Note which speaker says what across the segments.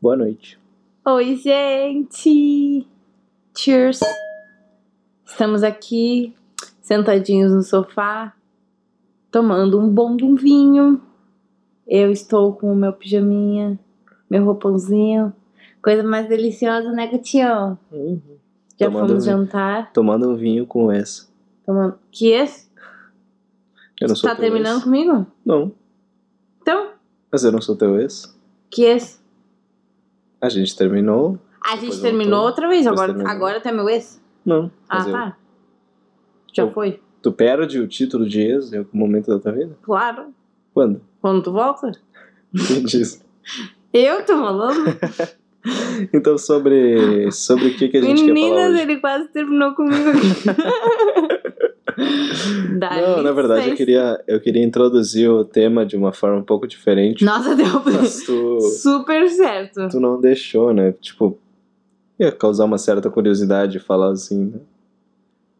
Speaker 1: Boa noite.
Speaker 2: Oi, gente! Cheers! Estamos aqui, sentadinhos no sofá, tomando um bom de um vinho. Eu estou com o meu pijaminha, meu roupãozinho. Coisa mais deliciosa, né, Gatinho?
Speaker 1: Uhum.
Speaker 2: Já
Speaker 1: Tomando
Speaker 2: fomos
Speaker 1: vinho.
Speaker 2: jantar.
Speaker 1: Tomando um vinho com essa.
Speaker 2: Tomando... Que esse?
Speaker 1: Eu não sou
Speaker 2: Tá terminando
Speaker 1: ex.
Speaker 2: comigo?
Speaker 1: Não,
Speaker 2: Então,
Speaker 1: mas eu não sou teu ex.
Speaker 2: que esse?
Speaker 1: A gente terminou.
Speaker 2: A gente terminou outra vez, agora,
Speaker 1: terminou.
Speaker 2: agora tá meu ex?
Speaker 1: Não.
Speaker 2: Ah,
Speaker 1: eu-
Speaker 2: tá. Já
Speaker 1: Eu-
Speaker 2: foi?
Speaker 1: Tu perde o título de ex em algum momento da tua vida?
Speaker 2: Claro.
Speaker 1: Quando?
Speaker 2: Quando tu volta?
Speaker 1: Quem disse?
Speaker 2: Eu tô falando?
Speaker 1: Então, sobre, sobre o que, que a gente quer falar
Speaker 2: Meninas, ele quase terminou comigo Dá
Speaker 1: Não, na verdade, eu queria, eu queria introduzir o tema de uma forma um pouco diferente.
Speaker 2: Nossa, deu
Speaker 1: tu,
Speaker 2: super certo.
Speaker 1: tu não deixou, né? Tipo, ia causar uma certa curiosidade falar assim, né?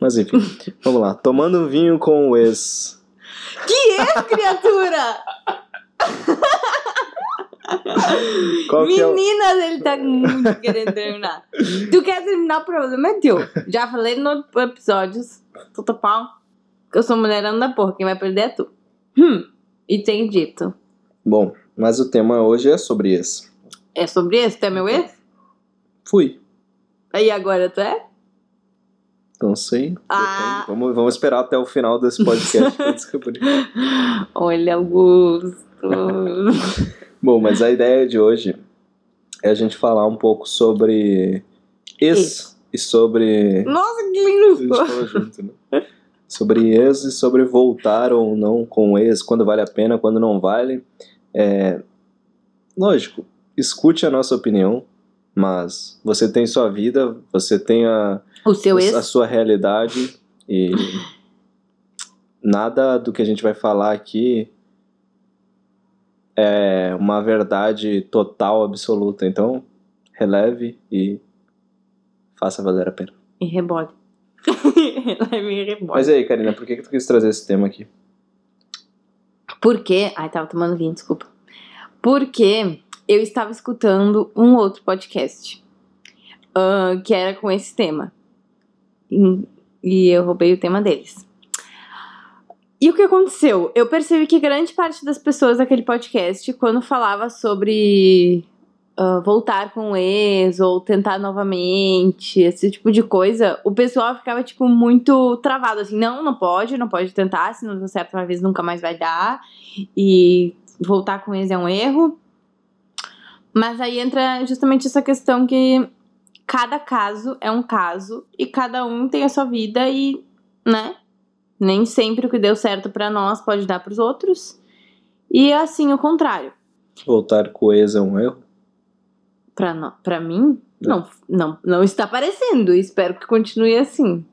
Speaker 1: Mas enfim, vamos lá. Tomando vinho com o ex.
Speaker 2: Que é, criatura?
Speaker 1: Que é o...
Speaker 2: Meninas, ele tá muito querendo terminar. Tu quer terminar, o problema é teu. Já falei no episódios, tudo pau, que eu sou mulherão da porra, quem vai perder é tu. Hum, e tem dito.
Speaker 1: Bom, mas o tema hoje é sobre ex.
Speaker 2: É sobre esse? Tu é meu ex?
Speaker 1: Fui.
Speaker 2: Aí agora tu é?
Speaker 1: Não sei.
Speaker 2: Ah.
Speaker 1: Vamos, vamos esperar até o final desse podcast pra descobrir.
Speaker 2: Olha, Augusto.
Speaker 1: Bom, mas a ideia de hoje é a gente falar um pouco sobre Ex. E sobre.
Speaker 2: Nossa, que
Speaker 1: A
Speaker 2: lindo
Speaker 1: gente
Speaker 2: ficou.
Speaker 1: falou junto, né? Sobre ex e sobre voltar ou não com ex, quando vale a pena, quando não vale. É, Lógico, escute a nossa opinião, mas você tem sua vida, você tem a,
Speaker 2: O seu
Speaker 1: a
Speaker 2: ex?
Speaker 1: sua realidade e nada do que a gente vai falar aqui é uma verdade total, absoluta. Então, releve e faça valer a pena.
Speaker 2: E rebode. Leve e rebode.
Speaker 1: Mas e aí, Karina, por que, que tu quis trazer esse tema aqui?
Speaker 2: Por quê? Ai, tava tomando vinho, desculpa. Porque eu estava escutando um outro podcast ah, que era com esse tema. E, e eu roubei o tema deles. E o que aconteceu? Eu percebi que grande parte das pessoas daquele podcast, quando falava sobre ah, voltar com o ex ou tentar novamente, esse tipo de coisa, o pessoal ficava, tipo, muito travado, assim, não, não pode, não pode tentar, se não deu certo uma vez, nunca mais vai dar, e voltar com ex é um erro. Mas aí entra justamente essa questão que cada caso é um caso e cada um tem a sua vida e, né, nem sempre o que deu certo pra nós pode dar pros outros. E é assim o contrário.
Speaker 1: Voltar com o ex é um erro?
Speaker 2: Pra mim, não, não, não está parecendo. e Espero que continue assim.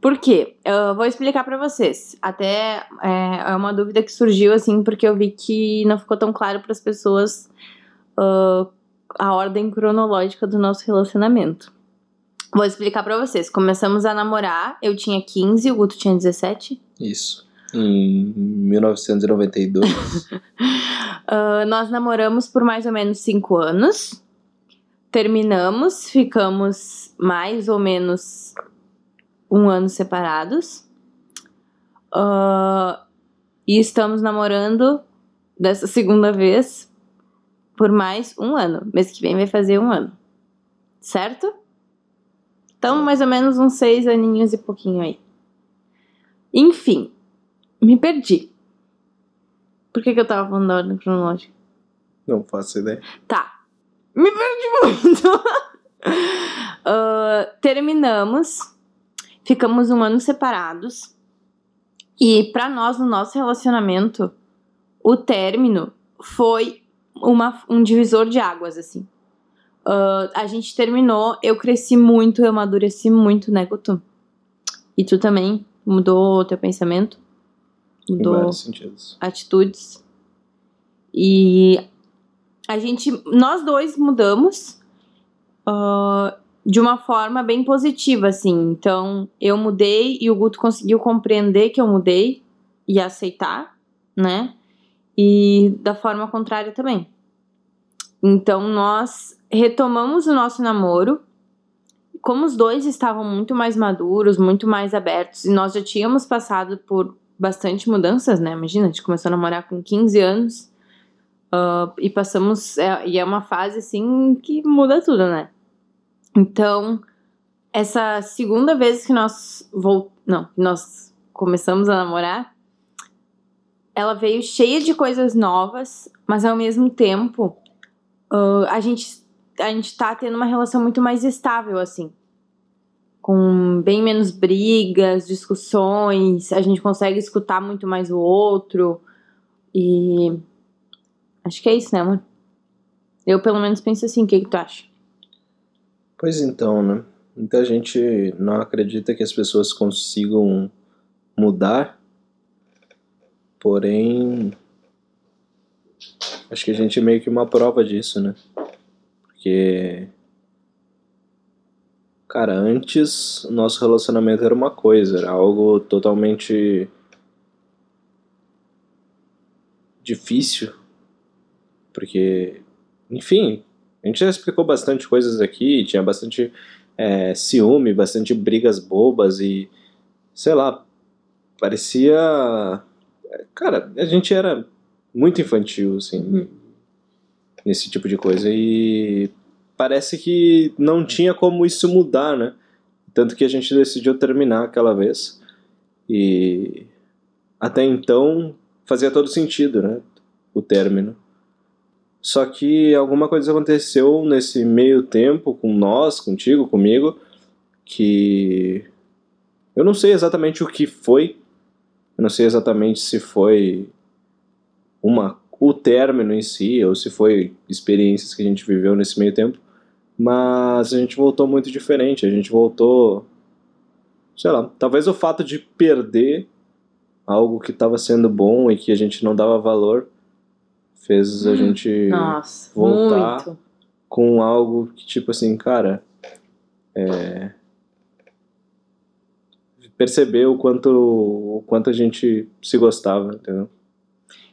Speaker 2: Por quê? Eu vou explicar pra vocês. Até é, é uma dúvida que surgiu, assim, porque eu vi que não ficou tão claro pras pessoas ah, a ordem cronológica do nosso relacionamento. Vou explicar pra vocês. Começamos a namorar, eu tinha 15, o Guto tinha 17.
Speaker 1: Isso. Em 1992.
Speaker 2: Ah, nós namoramos por mais ou menos cinco anos. Terminamos, ficamos mais ou menos um ano separados. Ah, e estamos namorando dessa segunda vez por mais um ano. Mês que vem vai fazer um ano. Certo? Então, mais ou menos uns seis aninhos e pouquinho aí. Enfim, me perdi. Por que, que eu tava falando da ordem cronológica?
Speaker 1: Não faço ideia.
Speaker 2: Tá. Me perdi muito. Ah, terminamos. Ficamos um ano separados. E pra nós, no nosso relacionamento, o término foi uma, um divisor de águas, assim. Ah, a gente terminou, eu cresci muito, eu amadureci muito, né, Guto? E tu também mudou o teu pensamento?
Speaker 1: Em
Speaker 2: Mudou
Speaker 1: vários sentidos.
Speaker 2: atitudes. E a gente, nós dois mudamos ah, de uma forma bem positiva, assim. Então, eu mudei e o Guto conseguiu compreender que eu mudei e aceitar, né? E da forma contrária também. Então nós retomamos o nosso namoro. Como os dois estavam muito mais maduros, muito mais abertos, e nós já tínhamos passado por bastante mudanças, né? Imagina, a gente começou a namorar com 15 anos uh, e passamos. É, e é uma fase assim que muda tudo, né? Então, essa segunda vez que nós vol não, nós começamos a namorar, ela veio cheia de coisas novas, mas ao mesmo tempo uh, a gente a gente tá tendo uma relação muito mais estável assim com bem menos brigas, discussões, a gente consegue escutar muito mais o outro. E acho que é isso, né, amor? Eu pelo menos penso assim, o que, que tu acha?
Speaker 1: Pois então, né? Muita gente não acredita que as pessoas consigam mudar, porém acho que a gente é meio que uma prova disso, né? Porque Cara, antes nosso relacionamento era uma coisa, era algo totalmente difícil, porque, enfim, a gente já explicou bastante coisas aqui, tinha bastante é, ciúme, bastante brigas bobas e, sei lá, parecia. Cara, a gente era muito infantil, assim, hum. nesse tipo de coisa e parece que não tinha como isso mudar, né? Tanto que a gente decidiu terminar aquela vez. E até então fazia todo sentido, né? O término. Só que alguma coisa aconteceu nesse meio tempo com nós, contigo, comigo, que eu não sei exatamente o que foi. Eu não sei exatamente se foi uma o término em si ou se foi experiências que a gente viveu nesse meio tempo, mas a gente voltou muito diferente. A gente voltou. Sei lá, talvez o fato de perder algo que estava sendo bom e que a gente não dava valor fez a hum, gente
Speaker 2: Nossa,
Speaker 1: voltar
Speaker 2: muito.
Speaker 1: com algo que, tipo assim, cara. É, perceber o quanto, o quanto a gente se gostava, entendeu?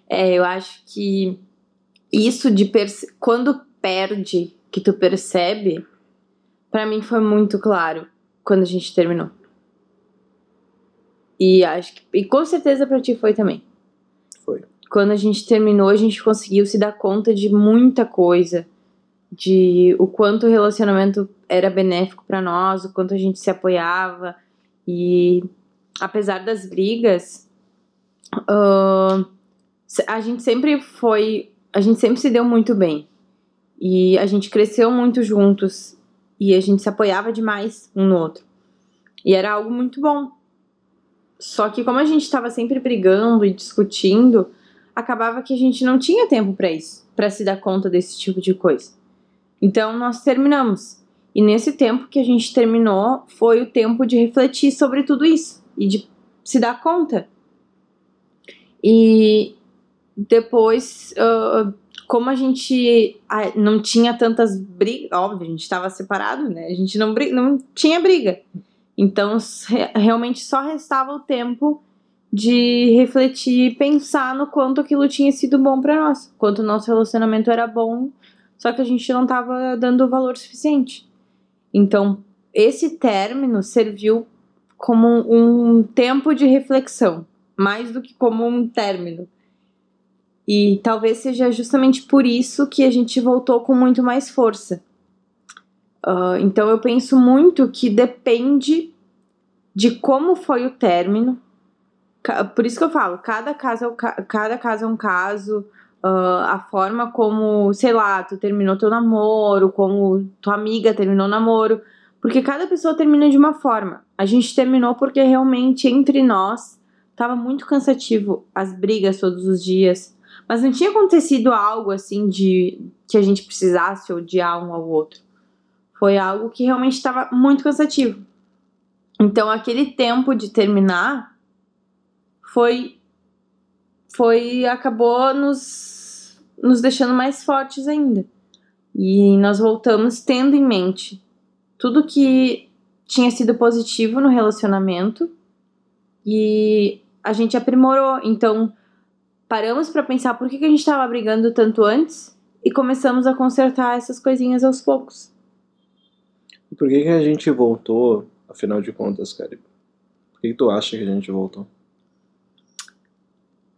Speaker 2: É, eu acho que isso de quando perde que tu percebe, para mim foi muito claro quando a gente terminou. E acho que e com certeza para ti foi também. Quando a gente terminou, a gente conseguiu se dar conta de muita coisa, de o quanto o relacionamento era benéfico para nós, o quanto a gente se apoiava e apesar das brigas, uh, a gente sempre foi, a gente sempre se deu muito bem. E a gente cresceu muito juntos e a gente se apoiava demais um no outro. E era algo muito bom. Só que como a gente estava sempre brigando e discutindo, acabava que a gente não tinha tempo para isso, para se dar conta desse tipo de coisa. Então nós terminamos. E nesse tempo que a gente terminou, foi o tempo de refletir sobre tudo isso e de se dar conta. E depois uh, como a gente não tinha tantas brigas, óbvio, a gente estava separado, né? A gente não, não tinha briga. Então, realmente só restava o tempo de refletir e pensar no quanto aquilo tinha sido bom para nós, quanto o nosso relacionamento era bom, só que a gente não estava dando o valor suficiente. Então, esse término serviu como um tempo de reflexão, mais do que como um término. E talvez seja justamente por isso que a gente voltou com muito mais força. Uh, então eu penso muito que depende de como foi o término. Por isso que eu falo, cada caso é, cada caso é um caso. Uh, a forma como, sei lá, tu terminou teu namoro, como tua amiga terminou o namoro. Porque cada pessoa termina de uma forma. A gente terminou porque realmente entre nós tava muito cansativo as brigas todos os dias. Mas não tinha acontecido algo assim de que a gente precisasse odiar um ao outro. Foi algo que realmente estava muito cansativo. Então aquele tempo de terminar foi foi acabou nos nos deixando mais fortes ainda. E nós voltamos tendo em mente tudo que tinha sido positivo no relacionamento e a gente aprimorou. Então, paramos para pensar por que, que a gente estava brigando tanto antes e começamos a consertar essas coisinhas aos poucos.
Speaker 1: E por que, que a gente voltou, afinal de contas, cara? Por que, que tu acha que a gente voltou?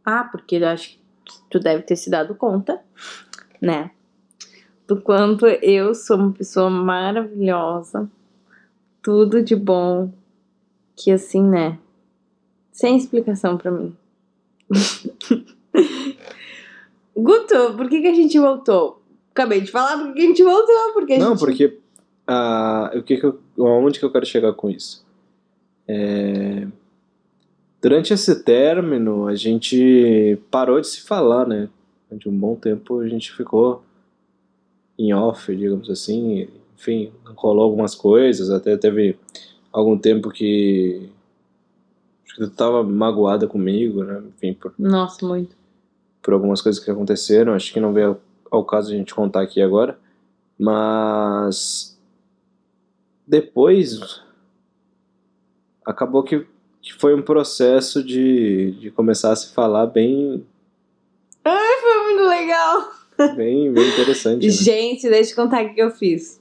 Speaker 2: Ah, porque eu acho que tu deve ter se dado conta, né? Do quanto eu sou uma pessoa maravilhosa, tudo de bom, que assim, né? Sem explicação pra mim. Guto, por que, que a gente voltou? Acabei de falar por que a gente voltou, porque a
Speaker 1: Não,
Speaker 2: gente...
Speaker 1: porque ah, o que que eu, aonde que eu quero chegar com isso? É, durante esse término, a gente parou de se falar, né? De um bom tempo a gente ficou em off, digamos assim. Enfim, rolou algumas coisas, até teve algum tempo que acho que tu tava magoada comigo, né? Enfim, por,
Speaker 2: Nossa, muito.
Speaker 1: por algumas coisas que aconteceram. Acho que não veio ao caso a gente contar aqui agora. Mas depois acabou que, que foi um processo de, de começar a se falar bem,
Speaker 2: Foi muito legal.
Speaker 1: bem, bem interessante. né?
Speaker 2: Gente, deixa eu contar o que eu fiz.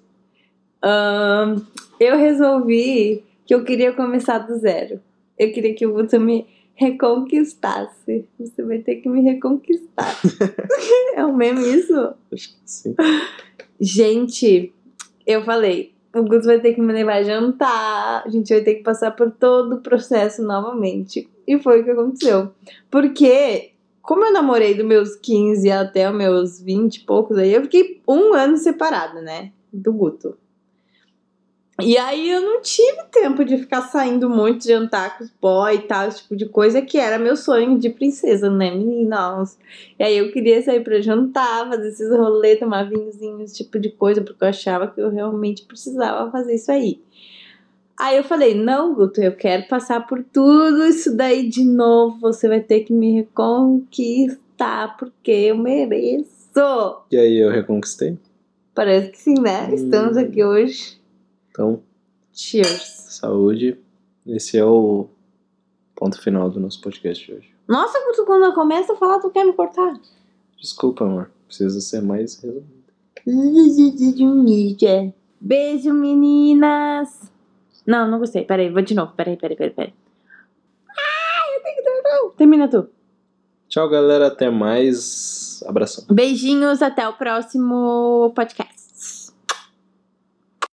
Speaker 2: Ahn, eu resolvi que eu queria começar do zero. Eu queria que o Guto me reconquistasse. Você vai ter que me reconquistar. é o mesmo isso?
Speaker 1: Acho que sim.
Speaker 2: Gente, eu falei, o Guto vai ter que me levar a jantar, a gente vai ter que passar por todo o processo novamente. E foi o que aconteceu. Porque, como eu namorei dos meus 15 até os meus 20 e poucos, aí eu fiquei um ano separada, né? Do Guto. E aí eu não tive tempo de ficar saindo muito, jantar com os boy e tal, esse tipo de coisa, que era meu sonho de princesa, né, meninas? E aí eu queria sair pra jantar, fazer esses rolês, tomar vinhozinho, esse tipo de coisa, porque eu achava que eu realmente precisava fazer isso aí. Aí eu falei, não, Guto, eu quero passar por tudo isso daí de novo, você vai ter que me reconquistar, porque eu mereço.
Speaker 1: E aí eu reconquistei.
Speaker 2: Parece que sim, né? Estamos
Speaker 1: Hum.
Speaker 2: aqui hoje.
Speaker 1: Então,
Speaker 2: Cheers.
Speaker 1: saúde. Esse é o ponto final do nosso podcast de hoje.
Speaker 2: Nossa, quando eu começo a falar, tu quer me cortar?
Speaker 1: Desculpa, amor. Precisa ser mais resumido.
Speaker 2: Beijo, meninas. Não, não gostei. Peraí, vou de novo. Peraí, peraí, peraí, peraí. Ah, eu tenho que terminar. Termina tu.
Speaker 1: Tchau, galera. Até mais. Abração.
Speaker 2: Beijinhos, até o próximo podcast.